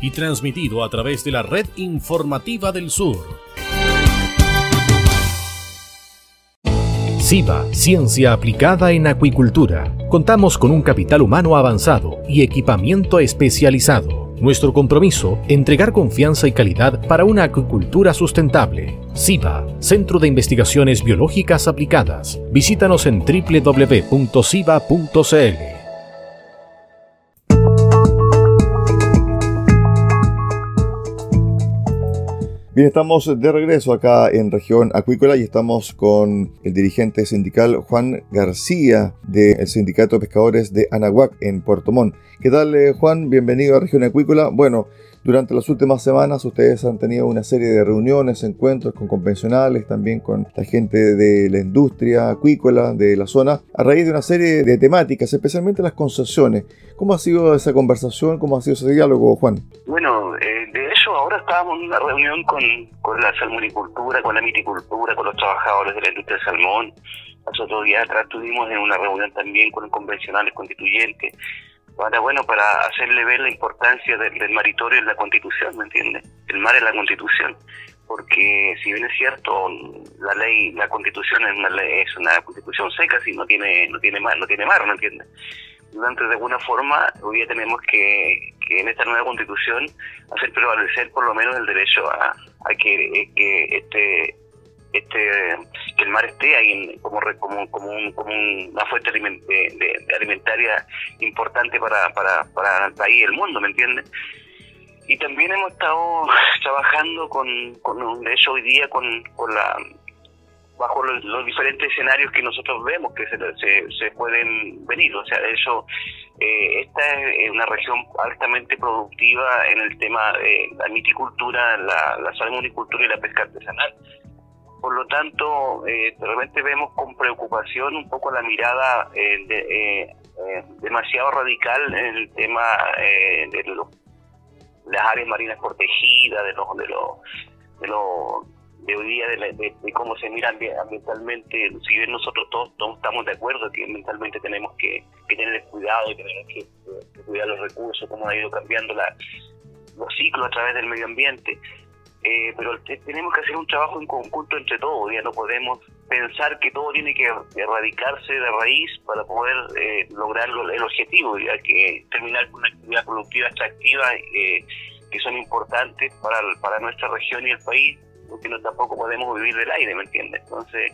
y transmitido a través de la red informativa del sur SIVA, Ciencia Aplicada en Acuicultura. Contamos con un capital humano avanzado y equipamiento especializado. Nuestro compromiso, entregar confianza y calidad para una acuicultura sustentable. SIVA, Centro de Investigaciones Biológicas Aplicadas. Visítanos en www.siva.cl. Bien, estamos de regreso acá en región acuícola y estamos con el dirigente sindical Juan García del Sindicato de Pescadores de Anahuac en Puerto Montt. ¿Qué tal eh, Juan? Bienvenido a región acuícola. Bueno, durante las últimas semanas ustedes han tenido una serie de reuniones, encuentros con convencionales, también con la gente de la industria acuícola de la zona, a raíz de una serie de temáticas, especialmente las concesiones. ¿Cómo ha sido esa conversación? ¿Cómo ha sido ese diálogo, Juan? Bueno, eh, de hecho ahora estábamos en una reunión con, con la salmonicultura, con la miticultura, con los trabajadores de la industria del salmón. Hace otro día atrás estuvimos en una reunión también con los convencionales constituyentes para bueno para hacerle ver la importancia del, maritorio en la constitución me entiendes el mar es la constitución. Porque si bien es cierto la ley la constitución es una es una constitución seca si no tiene no tiene mar no tiene mar ¿me entiendes entonces de alguna forma hoy día tenemos que, que en esta nueva constitución hacer prevalecer por lo menos el derecho a, que, que este este que el mar esté ahí como como como, como una fuente alimentaria importante para, para, para el país y el mundo, ¿me entiendes? Y también hemos estado trabajando con, con de hecho hoy día con, con la bajo los, diferentes escenarios que nosotros vemos que se, se, pueden venir. O sea, de hecho, eh, esta es una región altamente productiva en el tema de la miticultura, la, la salmonicultura y la pesca artesanal. Por lo tanto, eh, realmente vemos con preocupación un poco la mirada eh, eh, demasiado radical en el tema de las áreas marinas protegidas, de los de los de, de hoy día de, cómo se mira ambientalmente. Si bien nosotros todos, estamos de acuerdo que ambientalmente tenemos que, tener cuidado y tenemos que, cuidar los recursos, cómo ha ido cambiando la, los ciclos a través del medio ambiente eh, pero tenemos que hacer un trabajo en conjunto entre todos, ya no podemos pensar que todo tiene que erradicarse de raíz para poder eh, lograr el objetivo, ya que terminar con una actividad productiva atractiva eh, que son importantes para, para nuestra región y el país, porque no tampoco podemos vivir del aire, ¿me entiendes? Entonces,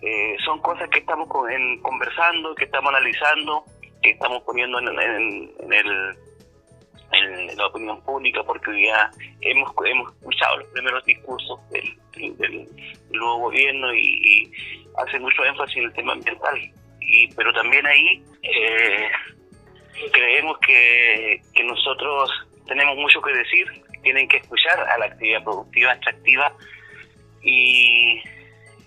eh, son cosas que estamos conversando, que estamos analizando, que estamos poniendo en el en la opinión pública porque ya hemos, hemos escuchado los primeros discursos del, del, nuevo gobierno y, hace mucho énfasis en el tema ambiental. Y, pero también ahí eh, creemos que, que nosotros tenemos mucho que decir, tienen que escuchar a la actividad productiva extractiva y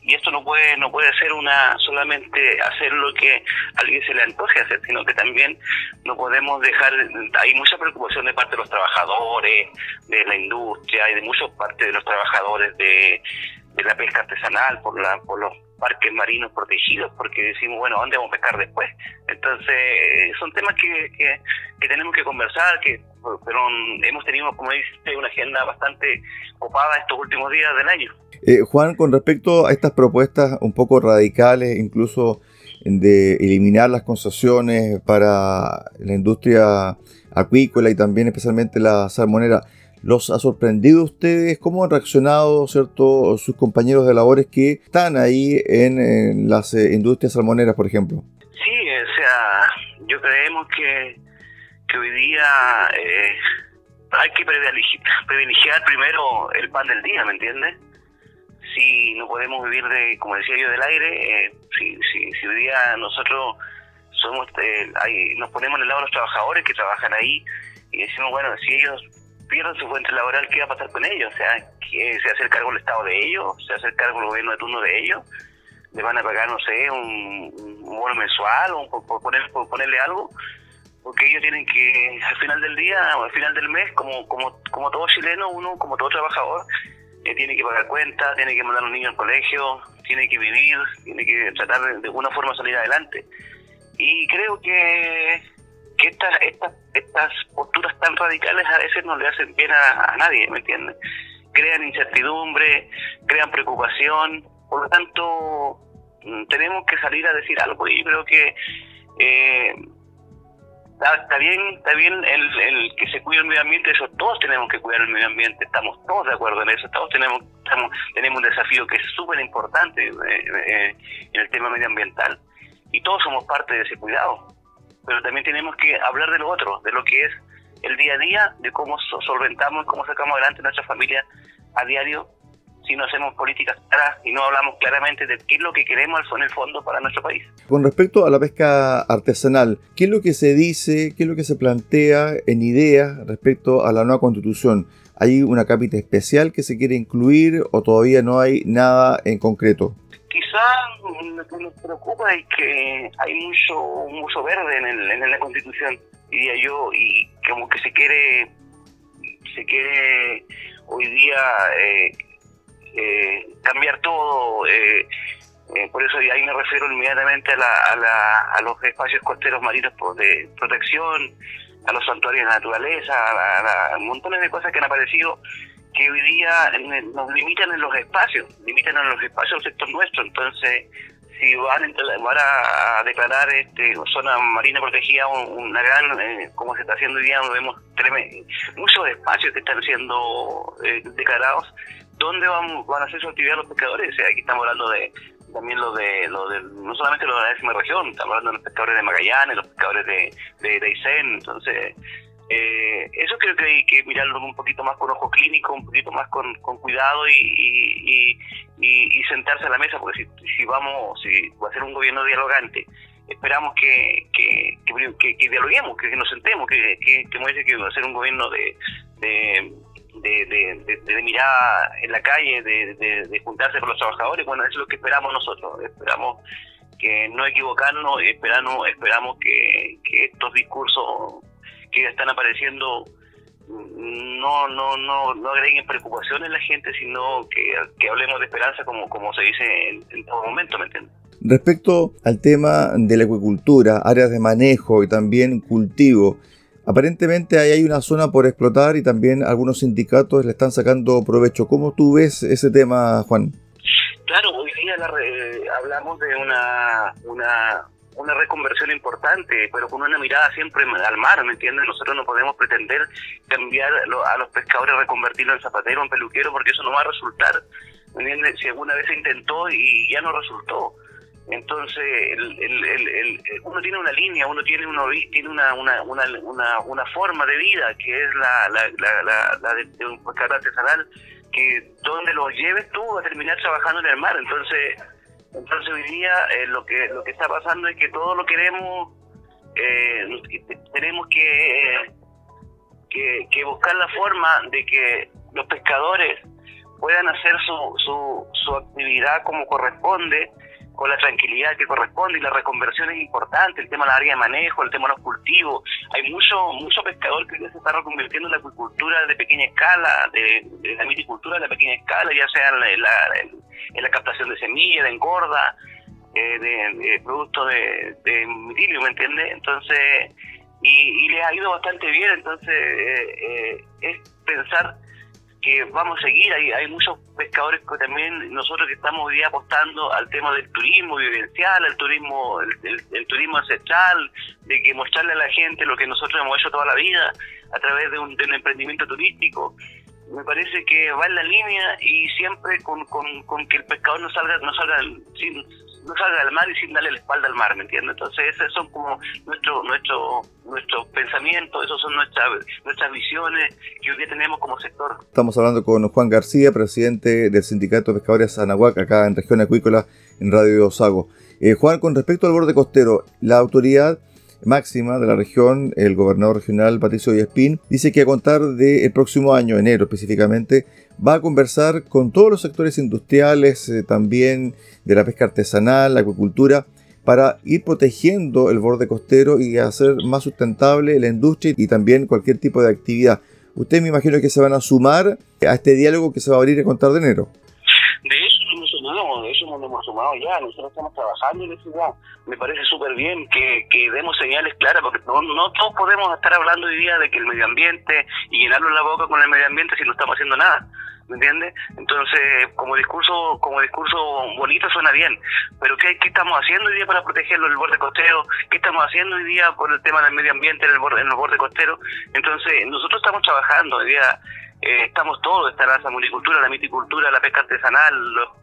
y esto no puede no puede ser una solamente hacer lo que a alguien se le antoje hacer sino que también no podemos dejar hay mucha preocupación de parte de los trabajadores de la industria y de muchas partes de los trabajadores de, de la pesca artesanal por la por los parques marinos protegidos porque decimos bueno dónde vamos a pescar después entonces son temas que, que, tenemos que conversar que pero hemos tenido como dice una agenda bastante ocupada estos últimos días del año. Eh, Juan, con respecto a estas propuestas un poco radicales, incluso de eliminar las concesiones para la industria acuícola y también especialmente la salmonera, ¿los ha sorprendido ustedes? ¿Cómo han reaccionado cierto, sus compañeros de labores que están ahí en, las eh, industrias salmoneras, por ejemplo? Sí, o sea, yo creemos que, que hoy día eh, hay que privilegiar primero el pan del día, ¿me entiendes? si no podemos vivir de, como decía yo, del aire, eh, si, si, si, hoy día nosotros somos, eh, nos ponemos en el lado de los trabajadores que trabajan ahí y decimos, bueno, si ellos pierden su fuente laboral, ¿qué va a pasar con ellos? O sea, ¿se hace el cargo el Estado de ellos? ¿Se hace el cargo el gobierno de turno de ellos? ¿Le van a pagar, no sé, un, un bono mensual o por, poner, por ponerle algo? Porque ellos tienen que, al final del día o al final del mes, como, como, como todo chileno, uno, como todo trabajador, eh, tiene que pagar cuentas, tiene que mandar a los niños al colegio, tiene que vivir, tiene que tratar de, de alguna forma salir adelante. Y creo que estas, estas, estas posturas tan radicales a veces no le hacen bien a, nadie, ¿me entiendes? Crean incertidumbre, crean preocupación, por lo tanto mm, tenemos que salir a decir algo y creo que eh, está, bien está bien el, el, que se cuide el medio ambiente, eso todos tenemos que cuidar el medio ambiente, estamos todos de acuerdo en eso, todos tenemos, tenemos un desafío que es súper importante eh, eh, en el tema medioambiental. Y todos somos parte de ese cuidado pero también tenemos que hablar de lo otro, de lo que es el día a día, de cómo solventamos, cómo sacamos adelante nuestra familia a diario, si no hacemos políticas claras y no hablamos claramente de qué es lo que queremos en el fondo para nuestro país. Con respecto a la pesca artesanal, ¿qué es lo que se dice, qué es lo que se plantea en ideas respecto a la nueva constitución? ¿Hay una cápita especial que se quiere incluir o todavía no hay nada en concreto? Lo que nos preocupa es que hay mucho mucho verde en, el, en la constitución diría yo y como que se quiere se quiere hoy día eh, eh, cambiar todo eh, por eso ahí me refiero inmediatamente a, la, a, los espacios costeros marinos de protección a los santuarios de naturaleza a, a montones de cosas que han aparecido que hoy día nos limitan en los espacios, limitan en los espacios del sector nuestro. Entonces, si van, a, declarar este, zona marina protegida una gran, eh, como se está haciendo hoy día, vemos muchos espacios que están siendo eh, declarados, ¿dónde van, van a hacer su actividad los pescadores? Aquí estamos hablando de también lo de, lo de no solamente los de la décima región, estamos hablando de los pescadores de Magallanes, los pescadores de, de, de entonces eh, eso creo que hay que mirarlo un poquito más con ojo clínico, un poquito más con, cuidado y, y, y, sentarse a la mesa, porque si, si vamos, si va a ser un gobierno dialogante, esperamos que, que, que, dialoguemos, que, nos sentemos, que, que, que, va a ser un gobierno de, de, mirar en la calle, de, de, juntarse con los trabajadores. Bueno, eso es lo que esperamos nosotros. Esperamos que no equivocarnos, esperamos, esperamos que, que estos discursos que están apareciendo no no no no agreguen preocupación en la gente, sino que, hablemos de esperanza como, como se dice en, todo momento, ¿me entiendes? Respecto al tema de la acuicultura, áreas de manejo y también cultivo, aparentemente ahí hay una zona por explotar y también algunos sindicatos le están sacando provecho. ¿Cómo tú ves ese tema, Juan? Claro, hoy día hablamos de una, una una reconversión importante, pero con una mirada siempre al mar, ¿me entiendes? Nosotros no podemos pretender cambiar a los pescadores, reconvertirlos en zapatero, en peluquero, porque eso no va a resultar, ¿me entiendes? Si alguna vez se intentó y ya no resultó. Entonces, el, uno tiene una línea, uno tiene, uno, tiene una, una, una, una, forma de vida que es la, la, la, de, un pescador artesanal, que donde lo lleves tú a terminar trabajando en el mar. Entonces, entonces hoy día eh, lo que lo que está pasando es que todos lo queremos, eh, tenemos que, que, buscar la forma de que los pescadores puedan hacer su, su, su actividad como corresponde, con la tranquilidad que corresponde y la reconversión es importante, el tema de la área de manejo, el tema de los cultivos. Hay mucho mucho pescador que se está reconvirtiendo en la acuicultura de pequeña escala, de, la miticultura de pequeña escala, ya sea en la, captación de semillas, de engorda, eh, de, productos de, de mitilio, ¿me entiendes? Entonces, y, y les ha ido bastante bien, entonces eh, eh, es pensar que vamos a seguir, hay, hay muchos pescadores que también nosotros que estamos hoy día apostando al tema del turismo vivencial, al turismo, el, turismo ancestral, de que mostrarle a la gente lo que nosotros hemos hecho toda la vida a través de un, de un emprendimiento turístico. Me parece que va en la línea y siempre con, con, que el pescador no salga no salga sin, no salga del mar y sin darle la espalda al mar, ¿me entiendes? Entonces esos son como nuestro nuestro nuestros pensamientos, esos son nuestras nuestras visiones que hoy día tenemos como sector. Estamos hablando con Juan García, presidente del Sindicato de Pescadores Anahuac, acá en Región Acuícola, en Radio Sago. Eh, Juan, con respecto al borde costero, la autoridad máxima de la región, el gobernador regional Patricio Villespín, dice que a contar del próximo año, enero específicamente, va a conversar con todos los sectores industriales, eh, también de la pesca artesanal, la acuicultura, para ir protegiendo el borde costero y hacer más sustentable la industria y también cualquier tipo de actividad. Ustedes me imagino que se van a sumar a este diálogo que se va a abrir a contar de enero. De de eso nos hemos sumado ya, nosotros estamos trabajando en eso ya. Me parece súper bien que, que, demos señales claras, porque no, no todos podemos estar hablando hoy día de que el medio ambiente y llenarlo la boca con el medio ambiente si no estamos haciendo nada. ¿me entiendes? Entonces, como discurso como discurso bonito suena bien, pero ¿qué, ¿qué, estamos haciendo hoy día para protegerlo el borde costero? ¿Qué estamos haciendo hoy día por el tema del medio ambiente en el borde, en el borde costero? Entonces, nosotros estamos trabajando hoy día eh, estamos todos, está la muricultura, la miticultura, la pesca artesanal,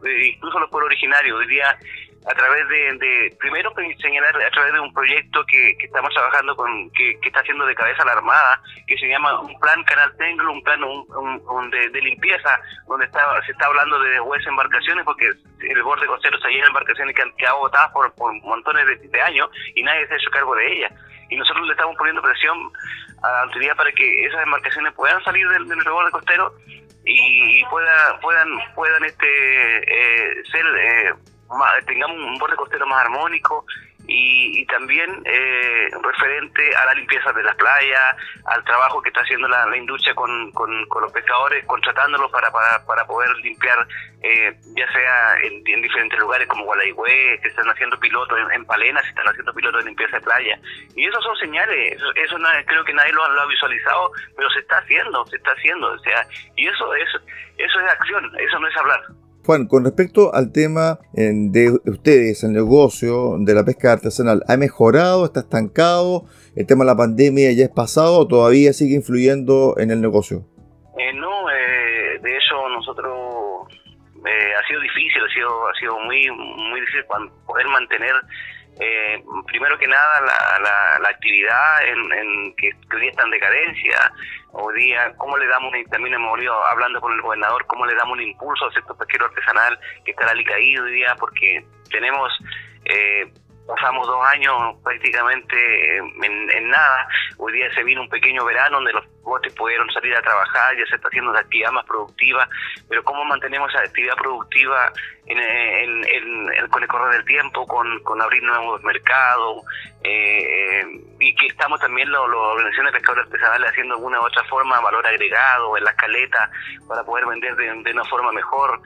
eh, incluso los pueblos originarios. Hoy día, a través de, primero pues, señalar a través de un proyecto que, estamos trabajando con, que, está haciendo de cabeza la Armada, que se llama un plan Canal Tenglo, un plan un, de, limpieza, donde está, se está hablando de deshuesa embarcaciones, porque el borde costero está lleno de embarcaciones que han quedado botadas por, montones de, años y nadie se ha hecho cargo de ellas. Y nosotros le estamos poniendo presión a la autoridad para que esas embarcaciones puedan salir del, del costero y, pueda, puedan puedan este eh, ser eh, tengamos un borde costero más armónico y, también eh, referente a la limpieza de las playas, al trabajo que está haciendo la, industria con, los pescadores, contratándolos para, para, para poder limpiar, eh, ya sea en, diferentes lugares como Gualaigüe, que están haciendo pilotos en, Palenas, están haciendo pilotos de limpieza de playa. Y eso son señales, eso, no, creo que nadie lo, lo, ha visualizado, pero se está haciendo, se está haciendo. O sea, y eso es, eso es acción, eso no es hablar. Juan, con respecto al tema de ustedes, el negocio de la pesca artesanal, ¿ha mejorado? ¿Está estancado? ¿El tema de la pandemia ya es pasado o todavía sigue influyendo en el negocio? Eh, no, eh, de hecho nosotros eh, ha sido difícil, ha sido, ha sido muy, muy difícil poder mantener eh, primero que nada la, la, actividad en, que, hoy día está en decadencia, hoy día cómo le damos, también hemos venido hablando con el gobernador, cómo le damos un impulso al sector pesquero artesanal que está caído hoy día porque tenemos... Eh, pasamos dos años prácticamente en, nada. Hoy día se vino un pequeño verano donde los botes pudieron salir a trabajar, ya se está haciendo una actividad más productiva, pero ¿cómo mantenemos esa actividad productiva en, con el correr del tiempo, con, con abrir nuevos mercados? Eh, y que estamos también las organizaciones de pescadores artesanales haciendo de alguna u otra forma valor agregado en las caletas para poder vender de una forma mejor.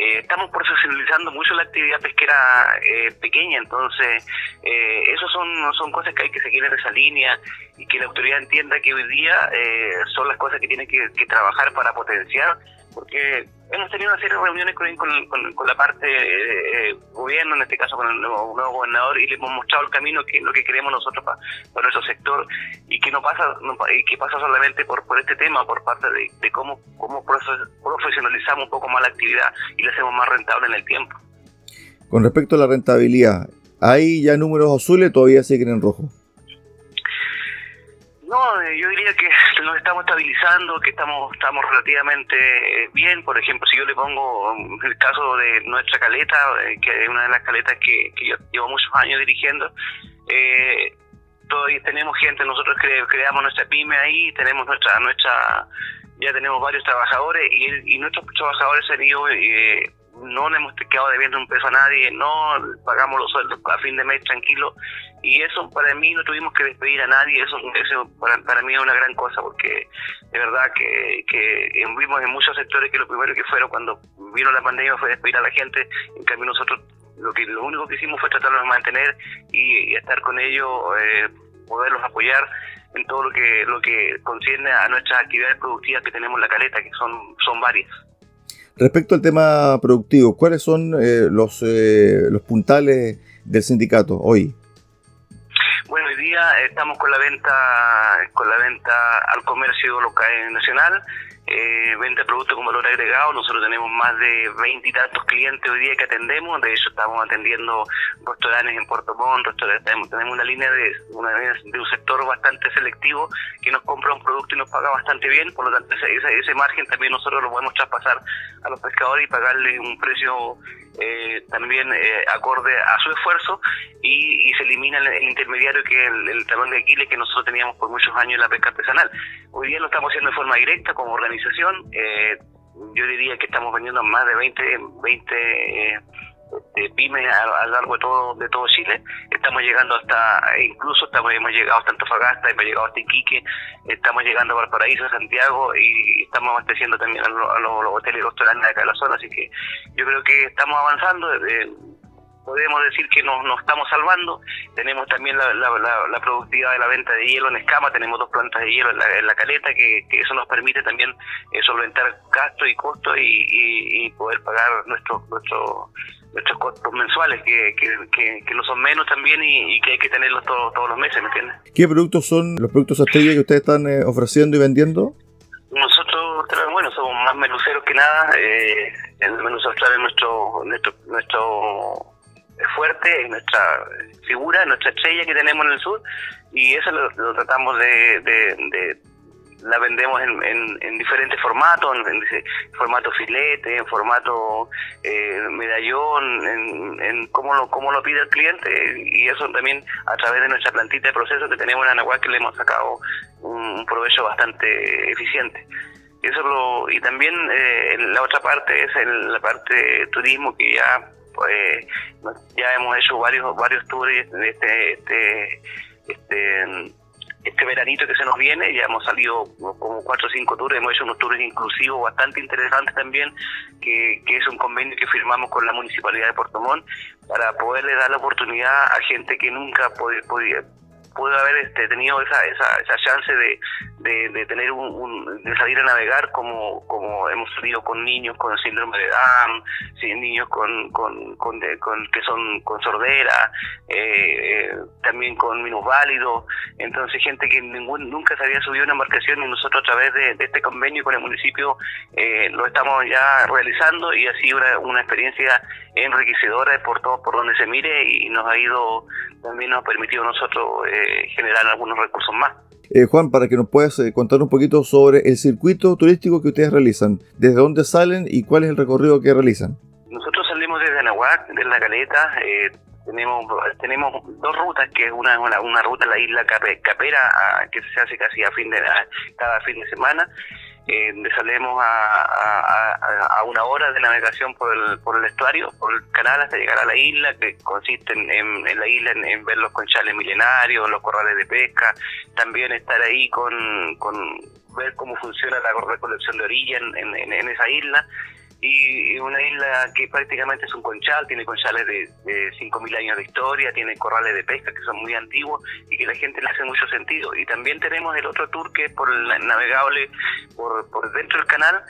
Eh, estamos profesionalizando mucho la actividad pesquera eh, pequeña, entonces eh, esos son, son cosas que hay que seguir en esa línea y que la autoridad entienda que hoy día eh, son las cosas que tiene que trabajar para potenciar porque hemos tenido una serie de reuniones con, la parte eh, gobierno, en este caso con el nuevo, gobernador, y le hemos mostrado el camino que lo que queremos nosotros para, nuestro sector y que no pasa y que pasa solamente por, por este tema, por parte de, cómo, cómo profesionalizamos un poco más la actividad y la hacemos más rentable en el tiempo. Con respecto a la rentabilidad, ¿hay ya números azules todavía siguen en rojo? No, eh, yo diría que nos estamos estabilizando, que estamos estamos relativamente eh, bien. Por ejemplo, si yo le pongo um, el caso de nuestra caleta, eh, que es una de las caletas que, yo llevo muchos años dirigiendo, eh, todavía tenemos gente, nosotros creamos nuestra pyme ahí, tenemos nuestra nuestra ya tenemos varios trabajadores y, y nuestros trabajadores han ido eh, no le hemos quedado debiendo un peso a nadie, no pagamos los sueldos a fin de mes tranquilo y eso para mí no tuvimos que despedir a nadie, eso, eso para, para mí es una gran cosa porque de verdad que, que vimos en muchos sectores que lo primero que fueron cuando vino la pandemia fue despedir a la gente, en cambio nosotros lo que lo único que hicimos fue tratarlos de mantener y, estar con ellos, eh, poderlos apoyar en todo lo que lo que concierne a nuestras actividades productivas que tenemos en la caleta, que son, son varias. Respecto al tema productivo, ¿cuáles son eh, los, eh, los puntales del sindicato hoy? Bueno, hoy día estamos con la venta con la venta al comercio local nacional eh, venta productos con valor agregado. Nosotros tenemos más de 20 y tantos clientes hoy día que atendemos. De hecho, estamos atendiendo restaurantes en Puerto Montt, tenemos, una línea de, una, de un sector bastante selectivo que nos compra un producto y nos paga bastante bien. Por lo tanto, ese, ese margen también nosotros lo podemos traspasar a los pescadores y pagarle un precio eh, también eh, acorde a su esfuerzo y, se elimina el, intermediario que es el, talón de Aquiles que nosotros teníamos por muchos años en la pesca artesanal. Hoy día lo estamos haciendo de forma directa como organización. yo diría que estamos vendiendo más de 20, 20 de pymes a, lo largo de todo de todo Chile. Estamos llegando hasta, incluso estamos, hemos llegado hasta Antofagasta, hemos llegado hasta Iquique, estamos llegando a Valparaíso, a Santiago y estamos abasteciendo también a, los, hoteles y restaurantes de acá de la zona. Así que yo creo que estamos avanzando. Eh, podemos decir que nos, nos estamos salvando. Tenemos también la, la, productividad de la venta de hielo en escama, tenemos dos plantas de hielo en la, en la caleta, que, que, eso nos permite también eh, solventar gastos y costos y, y, poder pagar nuestro, nuestro nuestros costos mensuales, que, que, que, no son menos también y, que hay que tenerlos todos, todos los meses, ¿me entiendes? ¿Qué productos son los productos estrella que ustedes están eh, ofreciendo y vendiendo? Nosotros, bueno, somos más menuceros que nada. Eh, el menú austral es nuestro, nuestro, nuestro fuerte, es nuestra figura, nuestra estrella que tenemos en el sur y eso lo, tratamos de, de la vendemos en, en, diferentes formatos, en, formato filete, en formato eh, medallón, en, en cómo lo cómo lo pide el cliente y eso también a través de nuestra plantita de proceso que tenemos en Anahuac que le hemos sacado un, provecho bastante eficiente. Eso lo, y también eh, la otra parte es en la parte de turismo que ya pues ya hemos hecho varios varios tours este este este este veranito que se nos viene, ya hemos salido como cuatro o cinco tours, hemos hecho unos tours inclusivos bastante interesantes también, que, que es un convenio que firmamos con la Municipalidad de Puerto Montt para poderle dar la oportunidad a gente que nunca podía, pudo haber este, tenido esa, esa, esa chance de, de, tener un, de salir a navegar como, como hemos salido con niños con síndrome de Down, niños con, con, con, que son con sordera, eh, eh, también con minusválidos, entonces gente que ningún, nunca se había subido una embarcación y nosotros a través de, este convenio con el municipio eh, lo estamos ya realizando y ha sido una, una experiencia enriquecedora por todo por donde se mire y nos ha ido también nos ha permitido nosotros eh, generar algunos recursos más. Eh, Juan, para que nos puedas eh, contar un poquito sobre el circuito turístico que ustedes realizan, desde dónde salen y cuál es el recorrido que realizan. Nosotros salimos desde Anahuac, de La Caleta, tenemos tenemos dos rutas, que es una, una, ruta a la isla Capera, que se hace casi a fin de cada fin de semana, eh, salimos a, a, una hora de navegación por el, por el estuario, por el canal hasta llegar a la isla, que consiste en, la isla en, ver los conchales milenarios, los corrales de pesca, también estar ahí con, con ver cómo funciona la recolección de orilla en, en esa isla y una isla que prácticamente es un conchal, tiene conchales de, de 5.000 años de historia, tiene corrales de pesca que son muy antiguos y que la gente le hace mucho sentido. Y también tenemos el otro tour que es por el navegable por, por dentro del canal,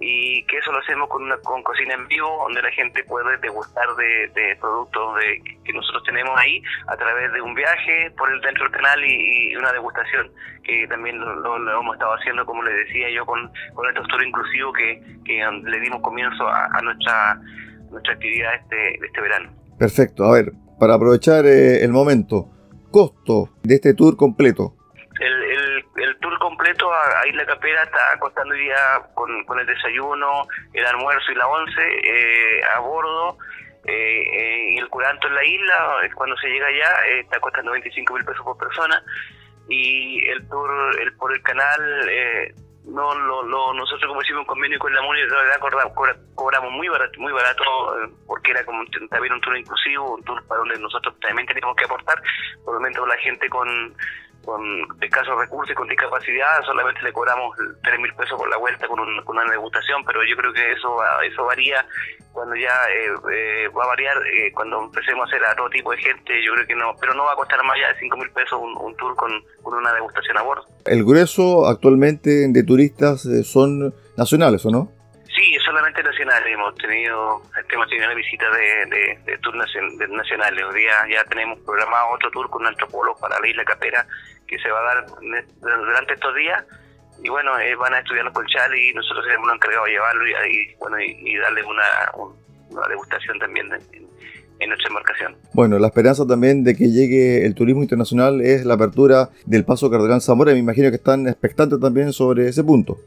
y que eso lo hacemos con, una, con cocina en vivo, donde la gente puede degustar de, de productos de, que nosotros tenemos ahí a través de un viaje por el dentro del canal y, una degustación, que también lo, hemos estado haciendo, como le decía yo, con, con estos tours inclusivos que, que le dimos comienzo a, nuestra, nuestra actividad este, este verano. Perfecto, a ver, para aprovechar eh, el momento, costo de este tour completo completo a, Isla Capera está costando hoy día con, el desayuno, el almuerzo y la once eh, a bordo. Eh, eh, y el curanto en la isla, cuando se llega allá, está costando 25 mil pesos por persona. Y el tour el, por el canal, no lo, nosotros como hicimos un convenio con la municipalidad cobramos muy barato, muy barato porque era como también un tour inclusivo, un tour para donde nosotros también teníamos que aportar, por lo menos la gente con con escasos recursos y con discapacidad, solamente le cobramos 3 mil pesos por la vuelta con, una degustación, pero yo creo que eso eso varía cuando ya eh, eh, va a variar eh, cuando empecemos a hacer a todo tipo de gente, yo creo que no, pero no va a costar más allá de 5 mil pesos un, tour con, una degustación a bordo. ¿El grueso actualmente de turistas son nacionales o no? Sí, solamente nacionales. Hemos tenido, hemos tenido visita de, de, de nacionales. Hoy día ya tenemos programado otro tour con un antropólogo para la isla Capera que se va a dar durante estos días y bueno, eh, van a estudiar los colchales y nosotros hemos encargado de llevarlo y, bueno, y, darle una, una, degustación también en, nuestra embarcación. Bueno, la esperanza también de que llegue el turismo internacional es la apertura del Paso Cardenal Zamora. Me imagino que están expectantes también sobre ese punto.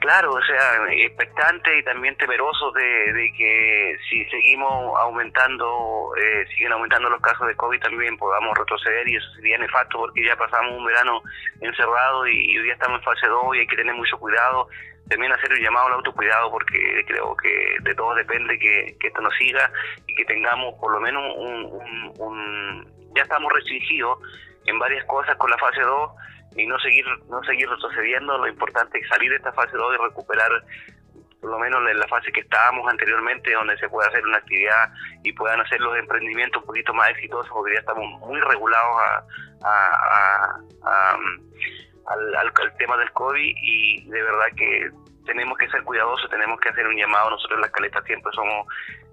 Claro, o sea, expectantes y también temerosos de, que si seguimos aumentando, eh, siguen aumentando los casos de COVID también podamos retroceder y eso sería nefasto porque ya pasamos un verano encerrado y, hoy día estamos en fase 2 y hay que tener mucho cuidado. También hacer un llamado al autocuidado porque creo que de todos depende que, esto nos siga y que tengamos por lo menos un, un ya estamos restringidos en varias cosas con la fase 2 y no seguir no seguir retrocediendo. Lo importante es salir de esta fase 2 y recuperar por lo menos en la fase que estábamos anteriormente, donde se puede hacer una actividad y puedan hacer los emprendimientos un poquito más exitosos, porque ya estamos muy regulados a, al, al, tema del COVID y de verdad que tenemos que ser cuidadosos, tenemos que hacer un llamado. Nosotros en las caletas siempre somos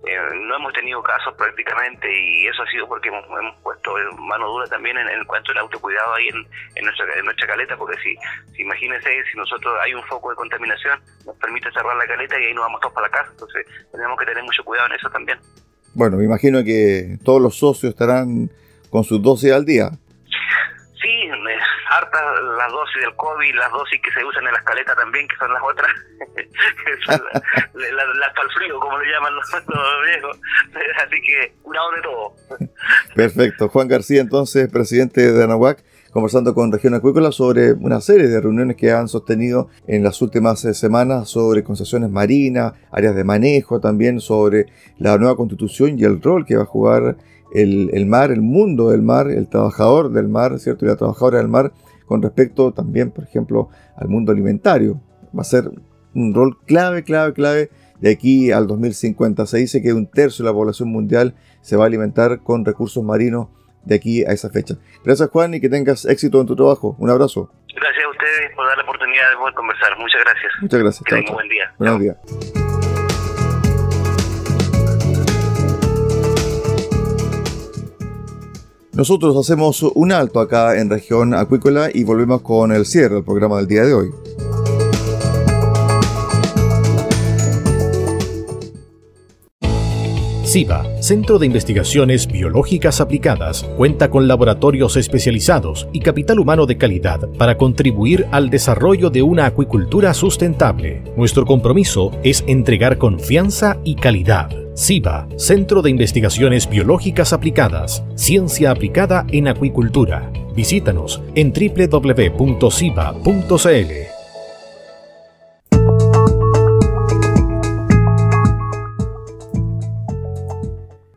eh, no hemos tenido casos prácticamente y eso ha sido porque hemos, puesto mano dura también en, en, cuanto al autocuidado ahí en, nuestra, en nuestra caleta, porque si, si imagínense, si nosotros hay un foco de contaminación, nos permite cerrar la caleta y ahí nos vamos todos para la casa, entonces tenemos que tener mucho cuidado en eso también. Bueno, me imagino que todos los socios estarán con sus dosis al día hartas las dosis del COVID, las dosis que se usan en la escaleta también, que son las otras, las la, frío, como le llaman los, viejos. Así que, un de todo. Perfecto. Juan García, entonces, presidente de Anahuac, conversando con Región Acuícola sobre una serie de reuniones que han sostenido en las últimas eh, semanas sobre concesiones marinas, áreas de manejo, también sobre la nueva constitución y el rol que va a jugar el, mar, el mundo del mar, el trabajador del mar, ¿cierto? Y la trabajadora del mar con respecto también, por ejemplo, al mundo alimentario. Va a ser un rol clave, clave, clave de aquí al 2050. Se dice que un tercio de la población mundial se va a alimentar con recursos marinos de aquí a esa fecha. Gracias Juan y que tengas éxito en tu trabajo. Un abrazo. Gracias a ustedes por dar la oportunidad de poder conversar. Muchas gracias. Muchas gracias. Que tengan un buen día. Buenos días. Nosotros hacemos un alto acá en región acuícola y volvemos con el cierre del programa del día de hoy. CIBA, Centro de Investigaciones Biológicas Aplicadas, cuenta con laboratorios especializados y capital humano de calidad para contribuir al desarrollo de una acuicultura sustentable. Nuestro compromiso es entregar confianza y calidad. CIBA, Centro de Investigaciones Biológicas Aplicadas, Ciencia Aplicada en Acuicultura. Visítanos en www.ciba.cl.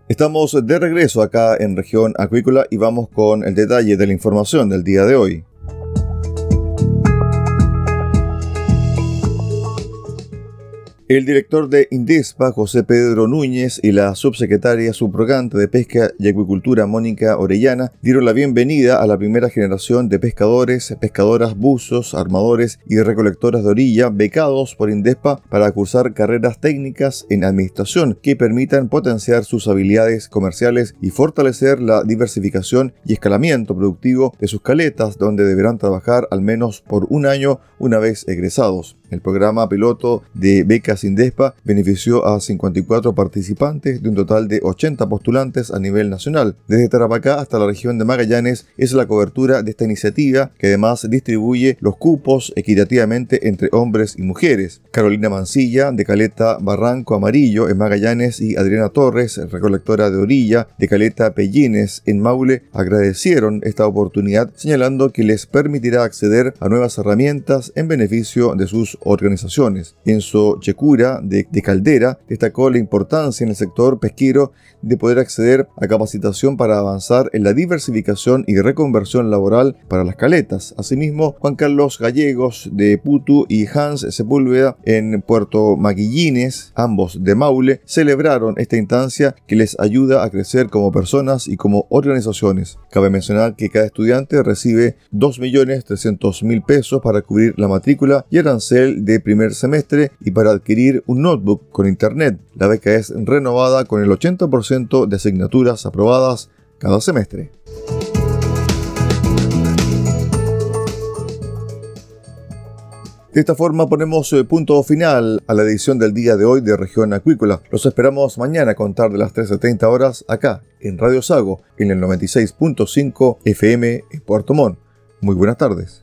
Estamos de regreso acá en región acuícola y vamos con el detalle de la información del día de hoy. El director de INDESPA, José Pedro Núñez, y la subsecretaria subrogante de Pesca y Acuicultura, Mónica Orellana, dieron la bienvenida a la primera generación de pescadores, pescadoras, buzos, armadores y recolectoras de orilla becados por INDESPA para cursar carreras técnicas en administración que permitan potenciar sus habilidades comerciales y fortalecer la diversificación y escalamiento productivo de sus caletas, donde deberán trabajar al menos por un año una vez egresados. El programa piloto de becas Indespa benefició a 54 participantes de un total de 80 postulantes a nivel nacional. Desde Tarapacá hasta la región de Magallanes es la cobertura de esta iniciativa que además distribuye los cupos equitativamente entre hombres y mujeres. Carolina Mancilla de Caleta Barranco Amarillo en Magallanes y Adriana Torres, recolectora de orilla de Caleta Pellines en Maule, agradecieron esta oportunidad señalando que les permitirá acceder a nuevas herramientas en beneficio de sus organizaciones. Enzo Checura, de, de Caldera, destacó la importancia en el sector pesquero de poder acceder a capacitación para avanzar en la diversificación y reconversión laboral para las caletas. Asimismo, Juan Carlos Gallegos de Putu y Hans Sepúlveda en Puerto Maguillines, ambos de Maule, celebraron esta instancia que les ayuda a crecer como personas y como organizaciones. Cabe mencionar que cada estudiante recibe 2.300.000 pesos para cubrir la matrícula y arancel de primer semestre y para adquirir un notebook con internet. La beca es renovada con el 80% de asignaturas aprobadas cada semestre. De esta forma ponemos eh, punto final a la edición del día de hoy de Región Acuícola. Los esperamos mañana a contar de las 13.30 horas acá en Radio Sago en el 96.5 FM en Puerto Montt. Muy buenas tardes.